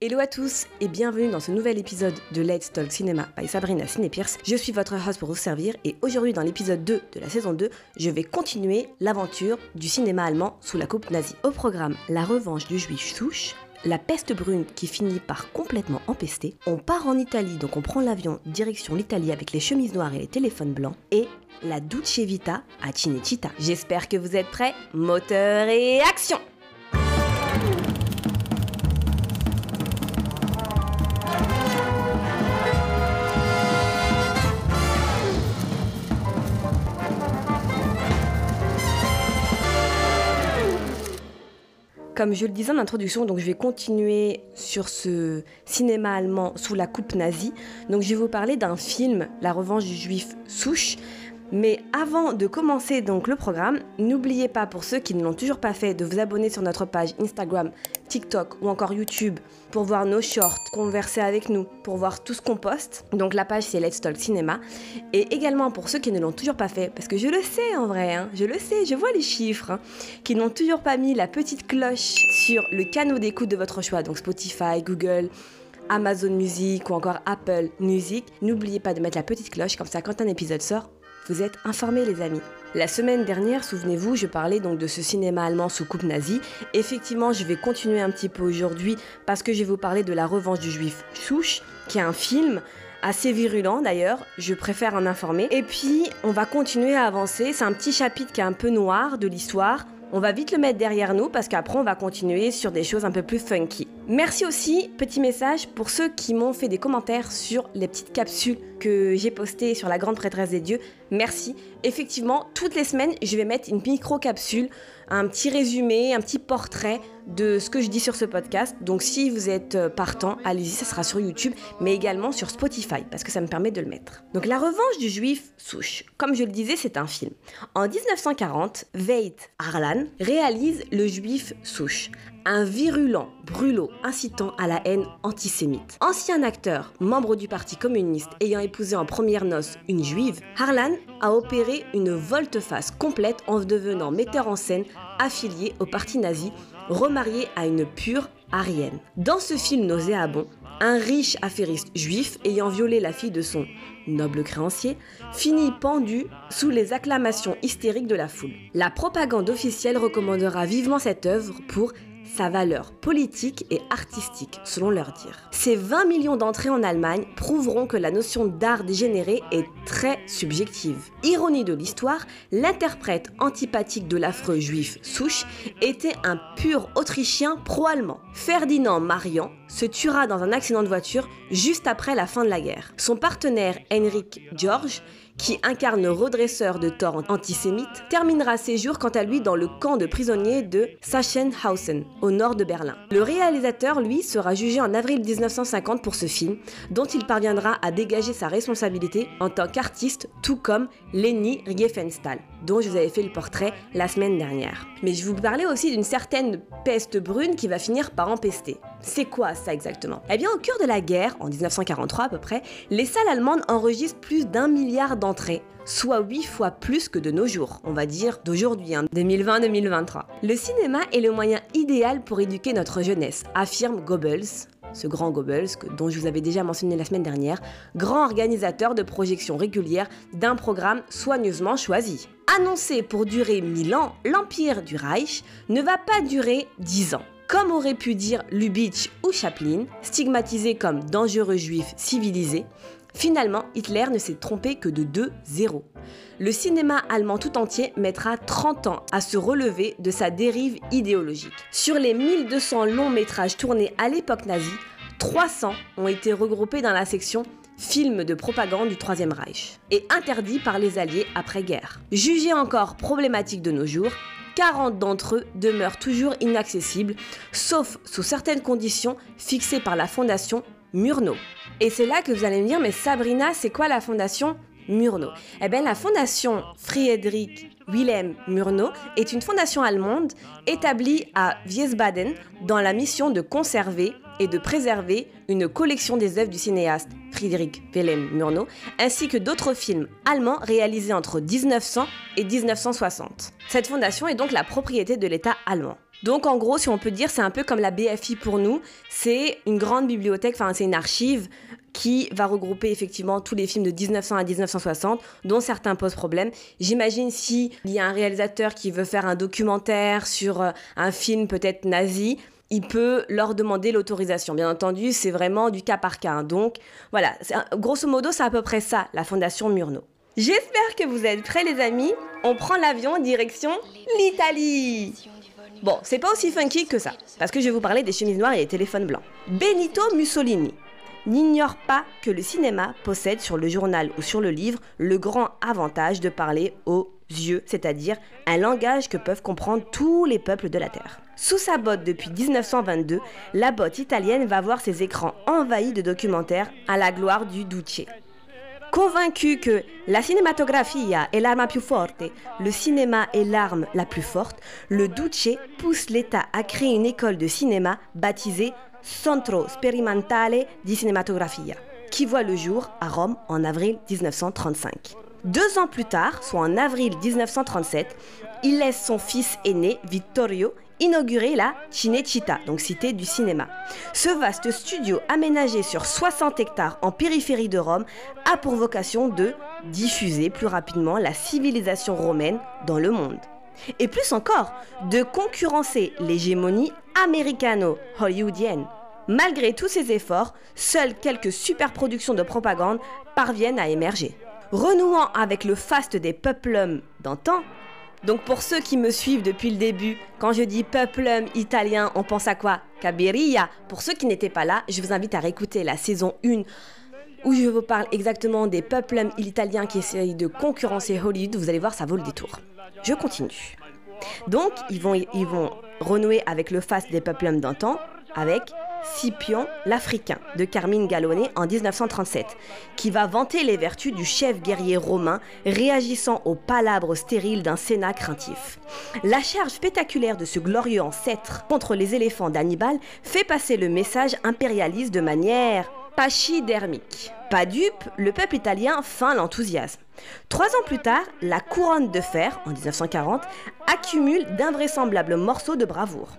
Hello à tous et bienvenue dans ce nouvel épisode de Let's Talk Cinema by Sabrina Cinépierce. Je suis votre host pour vous servir et aujourd'hui dans l'épisode 2 de la saison 2, je vais continuer l'aventure du cinéma allemand sous la coupe nazie. Au programme, la revanche du juif souche, la peste brune qui finit par complètement empester, on part en Italie donc on prend l'avion direction l'Italie avec les chemises noires et les téléphones blancs et la Duce Vita à Cinecittà. J'espère que vous êtes prêts, moteur et action Comme je le disais en introduction, je vais continuer sur ce cinéma allemand sous la coupe nazie. Donc je vais vous parler d'un film, La revanche du juif souche, mais avant de commencer donc le programme, n'oubliez pas pour ceux qui ne l'ont toujours pas fait de vous abonner sur notre page Instagram, TikTok ou encore YouTube pour voir nos shorts, converser avec nous, pour voir tout ce qu'on poste. Donc la page c'est Let's Talk Cinéma. Et également pour ceux qui ne l'ont toujours pas fait, parce que je le sais en vrai, hein, je le sais, je vois les chiffres, hein, qui n'ont toujours pas mis la petite cloche sur le canal d'écoute de votre choix, donc Spotify, Google. Amazon Music ou encore Apple Music, n'oubliez pas de mettre la petite cloche, comme ça quand un épisode sort, vous êtes informés les amis. La semaine dernière, souvenez-vous, je parlais donc de ce cinéma allemand sous coupe nazie. Effectivement, je vais continuer un petit peu aujourd'hui parce que je vais vous parler de La revanche du juif souche, qui est un film assez virulent d'ailleurs, je préfère en informer. Et puis, on va continuer à avancer, c'est un petit chapitre qui est un peu noir de l'histoire. On va vite le mettre derrière nous parce qu'après on va continuer sur des choses un peu plus funky. Merci aussi, petit message pour ceux qui m'ont fait des commentaires sur les petites capsules que j'ai postées sur la grande prêtresse des dieux. Merci. Effectivement, toutes les semaines, je vais mettre une micro-capsule, un petit résumé, un petit portrait de ce que je dis sur ce podcast. Donc si vous êtes euh, partant, allez-y, ça sera sur YouTube, mais également sur Spotify, parce que ça me permet de le mettre. Donc La revanche du juif souche. Comme je le disais, c'est un film. En 1940, Veit Harlan réalise Le juif souche, un virulent brûlot incitant à la haine antisémite. Ancien acteur, membre du Parti communiste ayant épousé en première noce une juive, Harlan a opéré une volte-face complète en devenant metteur en scène affilié au parti nazi, remarié à une pure arienne. Dans ce film nauséabond, un riche affairiste juif ayant violé la fille de son noble créancier, finit pendu sous les acclamations hystériques de la foule. La propagande officielle recommandera vivement cette œuvre pour sa valeur politique et artistique, selon leur dire. Ces 20 millions d'entrées en Allemagne prouveront que la notion d'art dégénéré est très subjective. Ironie de l'histoire, l'interprète antipathique de l'affreux juif Souche était un pur autrichien pro-allemand. Ferdinand Marian se tuera dans un accident de voiture juste après la fin de la guerre. Son partenaire Henrik George qui incarne le redresseur de tort antisémite, terminera ses jours quant à lui dans le camp de prisonniers de Sachsenhausen, au nord de Berlin. Le réalisateur, lui, sera jugé en avril 1950 pour ce film, dont il parviendra à dégager sa responsabilité en tant qu'artiste, tout comme Leni Riefenstahl, dont je vous avais fait le portrait la semaine dernière. Mais je vous parlais aussi d'une certaine peste brune qui va finir par empester. C'est quoi ça exactement? Eh bien, au cœur de la guerre, en 1943 à peu près, les salles allemandes enregistrent plus d'un milliard d'entrées, soit 8 fois plus que de nos jours, on va dire d'aujourd'hui, 2020-2023. Hein, le cinéma est le moyen idéal pour éduquer notre jeunesse, affirme Goebbels, ce grand Goebbels, dont je vous avais déjà mentionné la semaine dernière, grand organisateur de projections régulières d'un programme soigneusement choisi. Annoncé pour durer 1000 ans, l'empire du Reich ne va pas durer 10 ans. Comme aurait pu dire Lubitsch ou Chaplin, stigmatisés comme dangereux juifs civilisés, finalement Hitler ne s'est trompé que de 2-0. Le cinéma allemand tout entier mettra 30 ans à se relever de sa dérive idéologique. Sur les 1200 longs métrages tournés à l'époque nazie, 300 ont été regroupés dans la section films de propagande du Troisième Reich et interdits par les Alliés après-guerre. Jugés encore problématiques de nos jours, 40 d'entre eux demeurent toujours inaccessibles, sauf sous certaines conditions fixées par la fondation Murnau. Et c'est là que vous allez me dire, mais Sabrina, c'est quoi la fondation Murnau? Eh bien, la fondation Friedrich Wilhelm Murnau est une fondation allemande établie à Wiesbaden dans la mission de conserver et de préserver une collection des œuvres du cinéaste Friedrich Wilhelm Murnau, ainsi que d'autres films allemands réalisés entre 1900 et 1960. Cette fondation est donc la propriété de l'État allemand. Donc en gros, si on peut dire, c'est un peu comme la BFI pour nous. C'est une grande bibliothèque, enfin c'est une archive qui va regrouper effectivement tous les films de 1900 à 1960, dont certains posent problème. J'imagine s'il y a un réalisateur qui veut faire un documentaire sur euh, un film peut-être nazi, il peut leur demander l'autorisation. Bien entendu, c'est vraiment du cas par cas. Donc voilà, grosso modo, c'est à peu près ça, la Fondation Murnau. J'espère que vous êtes prêts les amis. On prend l'avion en direction l'Italie. Bon, c'est pas aussi funky que ça, parce que je vais vous parler des chemises noires et des téléphones blancs. Benito Mussolini n'ignore pas que le cinéma possède sur le journal ou sur le livre le grand avantage de parler aux yeux, c'est-à-dire un langage que peuvent comprendre tous les peuples de la Terre. Sous sa botte depuis 1922, la botte italienne va voir ses écrans envahis de documentaires à la gloire du Duce. Convaincu que la cinématographia est l'arme forte, le cinéma est l'arme la plus forte, le Duce pousse l'État à créer une école de cinéma baptisée Centro Sperimentale di Cinematografia, qui voit le jour à Rome en avril 1935. Deux ans plus tard, soit en avril 1937, il laisse son fils aîné, Vittorio, inaugurer la Cinecittà, donc cité du cinéma. Ce vaste studio aménagé sur 60 hectares en périphérie de Rome a pour vocation de diffuser plus rapidement la civilisation romaine dans le monde. Et plus encore, de concurrencer l'hégémonie américano-hollywoodienne. Malgré tous ces efforts, seules quelques superproductions de propagande parviennent à émerger. Renouant avec le faste des peplums d'antan, donc pour ceux qui me suivent depuis le début, quand je dis peplum italien, on pense à quoi? Cabiria. Pour ceux qui n'étaient pas là, je vous invite à réécouter la saison 1 où je vous parle exactement des peplums italiens qui essayent de concurrencer Hollywood. Vous allez voir, ça vaut le détour. Je continue. Donc, ils vont, ils vont renouer avec le faste des peplums d'antan, avec Scipion l'Africain de Carmine Gallone en 1937, qui va vanter les vertus du chef guerrier romain réagissant aux palabres stériles d'un Sénat craintif. La charge spectaculaire de ce glorieux ancêtre contre les éléphants d'Hannibal fait passer le message impérialiste de manière pachydermique. Pas dupe, le peuple italien feint l'enthousiasme. Trois ans plus tard, la couronne de fer, en 1940, accumule d'invraisemblables morceaux de bravoure.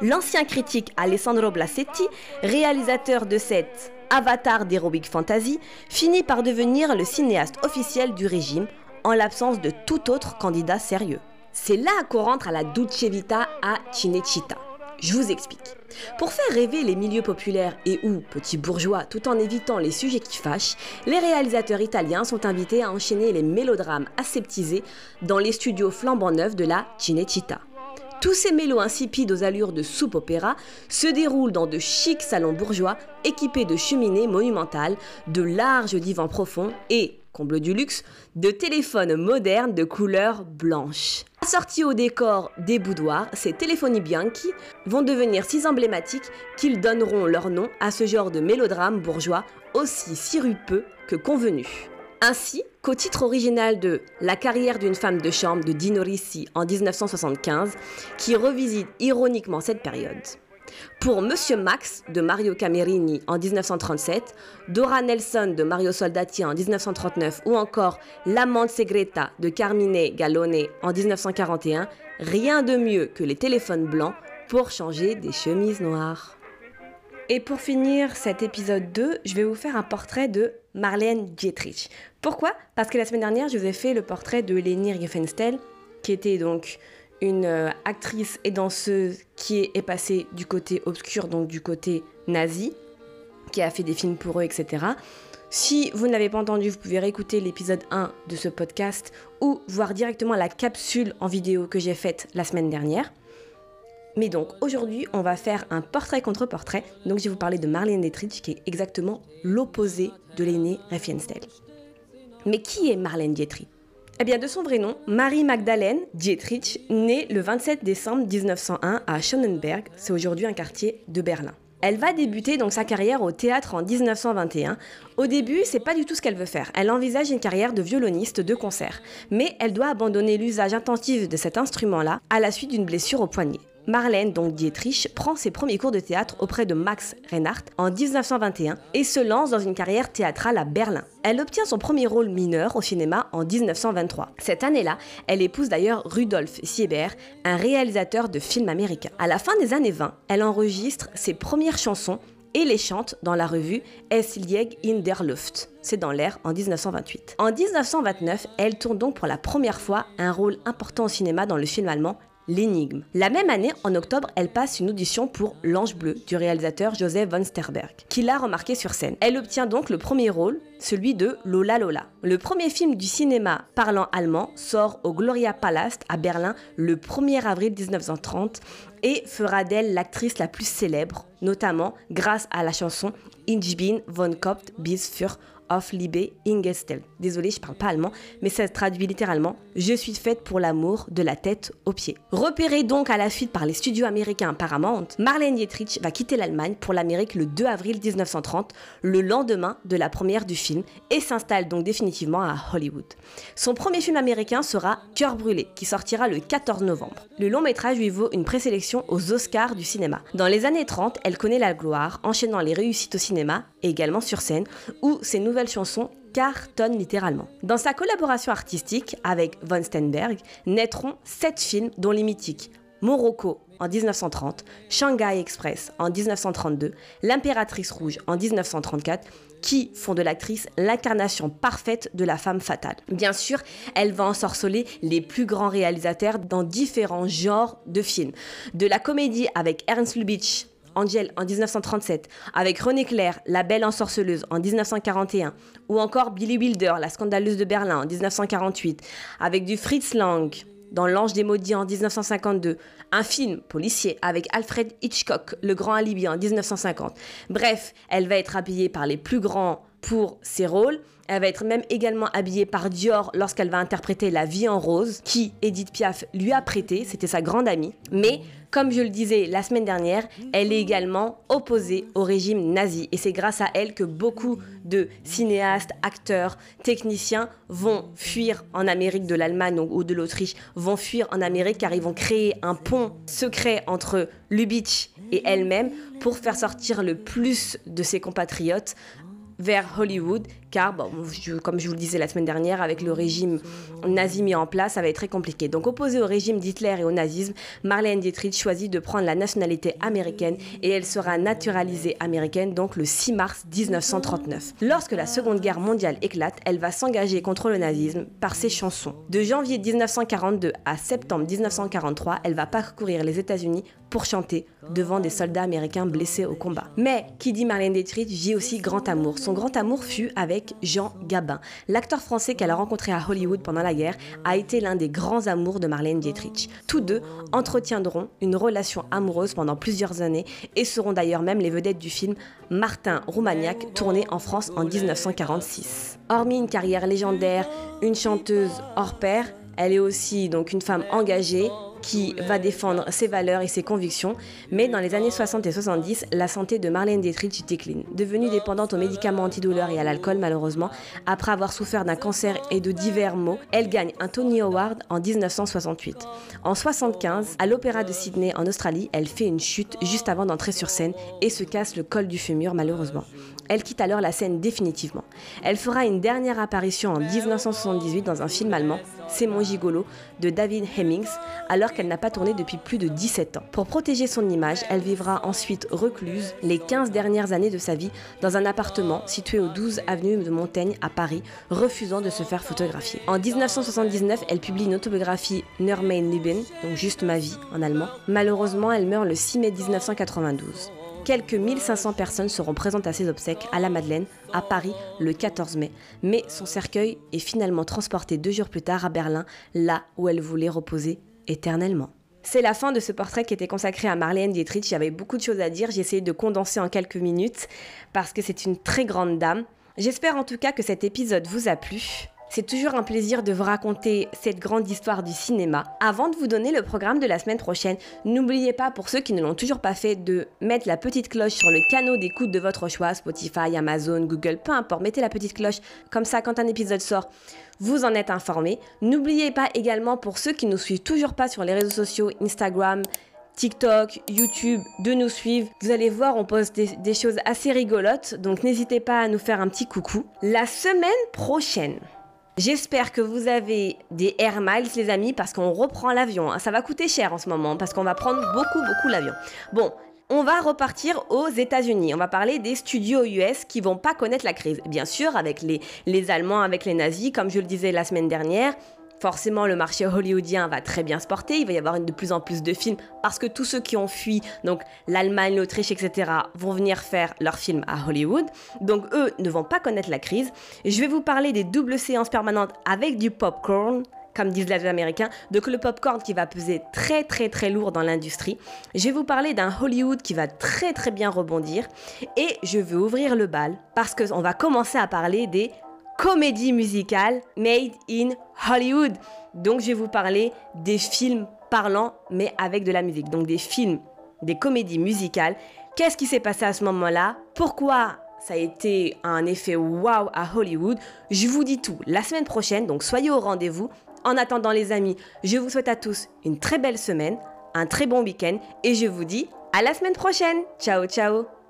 L'ancien critique Alessandro Blasetti, réalisateur de cette avatar d'Heroic Fantasy, finit par devenir le cinéaste officiel du régime en l'absence de tout autre candidat sérieux. C'est là qu'on rentre à la Duce Vita à Cinecittà. Je vous explique. Pour faire rêver les milieux populaires et ou petits bourgeois tout en évitant les sujets qui fâchent, les réalisateurs italiens sont invités à enchaîner les mélodrames aseptisés dans les studios flambant neufs de la Cinecittà. Tous ces mélos insipides aux allures de soupe opéra se déroulent dans de chics salons bourgeois équipés de cheminées monumentales, de larges divans profonds et, comble du luxe, de téléphones modernes de couleur blanche. Assortis au décor des boudoirs, ces téléphonies bianchi vont devenir si emblématiques qu'ils donneront leur nom à ce genre de mélodrame bourgeois aussi sirupeux que convenu. Ainsi qu'au titre original de La carrière d'une femme de chambre de Dino Risi en 1975, qui revisite ironiquement cette période. Pour Monsieur Max de Mario Camerini en 1937, Dora Nelson de Mario Soldati en 1939 ou encore L'amante segreta de Carmine Gallone en 1941, rien de mieux que les téléphones blancs pour changer des chemises noires. Et pour finir cet épisode 2, je vais vous faire un portrait de Marlène Dietrich. Pourquoi? Parce que la semaine dernière, je vous ai fait le portrait de Leni Riefenstahl, qui était donc une euh, actrice et danseuse qui est passée du côté obscur, donc du côté nazi, qui a fait des films pour eux, etc. Si vous n'avez pas entendu, vous pouvez réécouter l'épisode 1 de ce podcast ou voir directement la capsule en vidéo que j'ai faite la semaine dernière. Mais donc aujourd'hui, on va faire un portrait contre portrait. Donc je vais vous parler de Marlène Dietrich qui est exactement l'opposé de l'aînée Riefenstahl. Mais qui est Marlène Dietrich? Eh bien de son vrai nom, Marie Magdalene Dietrich, née le 27 décembre 1901 à Schönenberg, c'est aujourd'hui un quartier de Berlin. Elle va débuter donc sa carrière au théâtre en 1921. Au début, c'est pas du tout ce qu'elle veut faire. Elle envisage une carrière de violoniste de concert, mais elle doit abandonner l'usage intensif de cet instrument-là à la suite d'une blessure au poignet. Marlène, donc Dietrich, prend ses premiers cours de théâtre auprès de Max Reinhardt en 1921 et se lance dans une carrière théâtrale à Berlin. Elle obtient son premier rôle mineur au cinéma en 1923. Cette année-là, elle épouse d'ailleurs Rudolf Siebert, un réalisateur de films américains. À la fin des années 20, elle enregistre ses premières chansons et les chante dans la revue Es lieg in der Luft. C'est dans l'air en 1928. En 1929, elle tourne donc pour la première fois un rôle important au cinéma dans le film allemand L'énigme. La même année, en octobre, elle passe une audition pour L'Ange Bleu du réalisateur Joseph von Sterberg, qui l'a remarqué sur scène. Elle obtient donc le premier rôle, celui de Lola Lola. Le premier film du cinéma parlant allemand sort au Gloria Palast à Berlin le 1er avril 1930 et fera d'elle l'actrice la plus célèbre, notamment grâce à la chanson Ich von Kopf bis für of Liebe Ingestel. Désolé, je parle pas allemand, mais ça se traduit littéralement Je suis faite pour l'amour de la tête aux pieds. Repérée donc à la suite par les studios américains Paramount, Marlène Dietrich va quitter l'Allemagne pour l'Amérique le 2 avril 1930, le lendemain de la première du film, et s'installe donc définitivement à Hollywood. Son premier film américain sera Cœur brûlé, qui sortira le 14 novembre. Le long métrage lui vaut une présélection aux Oscars du cinéma. Dans les années 30, elle connaît la gloire, enchaînant les réussites au cinéma et également sur scène, où ses nouvelles chansons cartonnent littéralement. Dans sa collaboration artistique avec Von Steinberg, naîtront sept films dont les mythiques Morocco en 1930, Shanghai Express en 1932, L'Impératrice Rouge en 1934, qui font de l'actrice l'incarnation parfaite de la femme fatale. Bien sûr, elle va ensorceler les plus grands réalisateurs dans différents genres de films. De la comédie avec Ernst Lubitsch Angel en 1937, avec René Clair, La Belle Ensorceleuse en 1941, ou encore Billy Wilder, La Scandaleuse de Berlin en 1948, avec du Fritz Lang dans L'Ange des Maudits en 1952, un film policier avec Alfred Hitchcock, Le Grand Alibi en 1950. Bref, elle va être habillée par les plus grands pour ses rôles. Elle va être même également habillée par Dior lorsqu'elle va interpréter La vie en rose, qui Edith Piaf lui a prêté, c'était sa grande amie. Mais comme je le disais la semaine dernière, elle est également opposée au régime nazi. Et c'est grâce à elle que beaucoup de cinéastes, acteurs, techniciens vont fuir en Amérique de l'Allemagne ou de l'Autriche, vont fuir en Amérique car ils vont créer un pont secret entre Lubitsch et elle-même pour faire sortir le plus de ses compatriotes vers Hollywood, car, comme je vous le disais la semaine dernière, avec le régime nazi mis en place, ça va être très compliqué. Donc, opposée au régime d'Hitler et au nazisme, Marlène Dietrich choisit de prendre la nationalité américaine et elle sera naturalisée américaine donc le 6 mars 1939. Lorsque la Seconde Guerre mondiale éclate, elle va s'engager contre le nazisme par ses chansons. De janvier 1942 à septembre 1943, elle va parcourir les États-Unis pour chanter devant des soldats américains blessés au combat. Mais qui dit Marlène Dietrich vit aussi grand amour. Son grand amour fut avec Jean Gabin. L'acteur français qu'elle a rencontré à Hollywood pendant la guerre a été l'un des grands amours de Marlène Dietrich. Tous deux entretiendront une relation amoureuse pendant plusieurs années et seront d'ailleurs même les vedettes du film Martin Roumaniac tourné en France en 1946. Hormis une carrière légendaire, une chanteuse hors pair, elle est aussi donc une femme engagée, qui va défendre ses valeurs et ses convictions, mais dans les années 60 et 70, la santé de Marlène Dietrich décline. Devenue dépendante aux médicaments antidouleurs et à l'alcool malheureusement, après avoir souffert d'un cancer et de divers maux, elle gagne un Tony Award en 1968. En 75, à l'Opéra de Sydney en Australie, elle fait une chute juste avant d'entrer sur scène et se casse le col du fémur malheureusement. Elle quitte alors la scène définitivement. Elle fera une dernière apparition en 1978 dans un film allemand, C'est mon gigolo, de David Hemmings, alors qu'elle n'a pas tourné depuis plus de 17 ans. Pour protéger son image, elle vivra ensuite recluse les 15 dernières années de sa vie dans un appartement situé au 12 avenue de Montaigne à Paris, refusant de se faire photographier. En 1979, elle publie une autobiographie Nur mein Leben, donc juste ma vie en allemand. Malheureusement, elle meurt le 6 mai 1992. Quelques 1500 personnes seront présentes à ses obsèques à la Madeleine, à Paris, le 14 mai. Mais son cercueil est finalement transporté deux jours plus tard à Berlin, là où elle voulait reposer éternellement. C'est la fin de ce portrait qui était consacré à Marlène Dietrich. Avait beaucoup de choses à dire. J'ai essayé de condenser en quelques minutes parce que c'est une très grande dame. J'espère en tout cas que cet épisode vous a plu. C'est toujours un plaisir de vous raconter cette grande histoire du cinéma. Avant de vous donner le programme de la semaine prochaine, n'oubliez pas, pour ceux qui ne l'ont toujours pas fait, de mettre la petite cloche sur le canot d'écoute de votre choix, Spotify, Amazon, Google, peu importe, mettez la petite cloche, comme ça quand un épisode sort, vous en êtes informé. N'oubliez pas également, pour ceux qui ne nous suivent toujours pas sur les réseaux sociaux, Instagram, TikTok, YouTube, de nous suivre. Vous allez voir, on poste des, des choses assez rigolotes, donc n'hésitez pas à nous faire un petit coucou. La semaine prochaine, J'espère que vous avez des Air Miles, les amis, parce qu'on reprend l'avion. hein. Ça va coûter cher en ce moment, parce qu'on va prendre beaucoup, beaucoup l'avion. Bon, on va repartir aux États-Unis. On va parler des studios US qui vont pas connaître la crise. Bien sûr, avec les, les Allemands, avec les nazis, comme je le disais la semaine dernière. Forcément, le marché hollywoodien va très bien se porter. Il va y avoir de plus en plus de films parce que tous ceux qui ont fui, donc l'Allemagne, l'Autriche, etc., vont venir faire leurs films à Hollywood. Donc eux ne vont pas connaître la crise. Je vais vous parler des doubles séances permanentes avec du popcorn comme disent les Américains, donc le popcorn qui va peser très très très lourd dans l'industrie. Je vais vous parler d'un Hollywood qui va très très bien rebondir et je veux ouvrir le bal parce qu'on va commencer à parler des comédies musicales made in Hollywood. Donc je vais vous parler des films parlants mais avec de la musique. Donc des films, des comédies musicales. Qu'est-ce qui s'est passé à ce moment-là? Pourquoi ça a été un effet wow à Hollywood? Je vous dis tout la semaine prochaine, donc soyez au rendez-vous. En attendant les amis, je vous souhaite à tous une très belle semaine, un très bon week-end et je vous dis à la semaine prochaine. Ciao ciao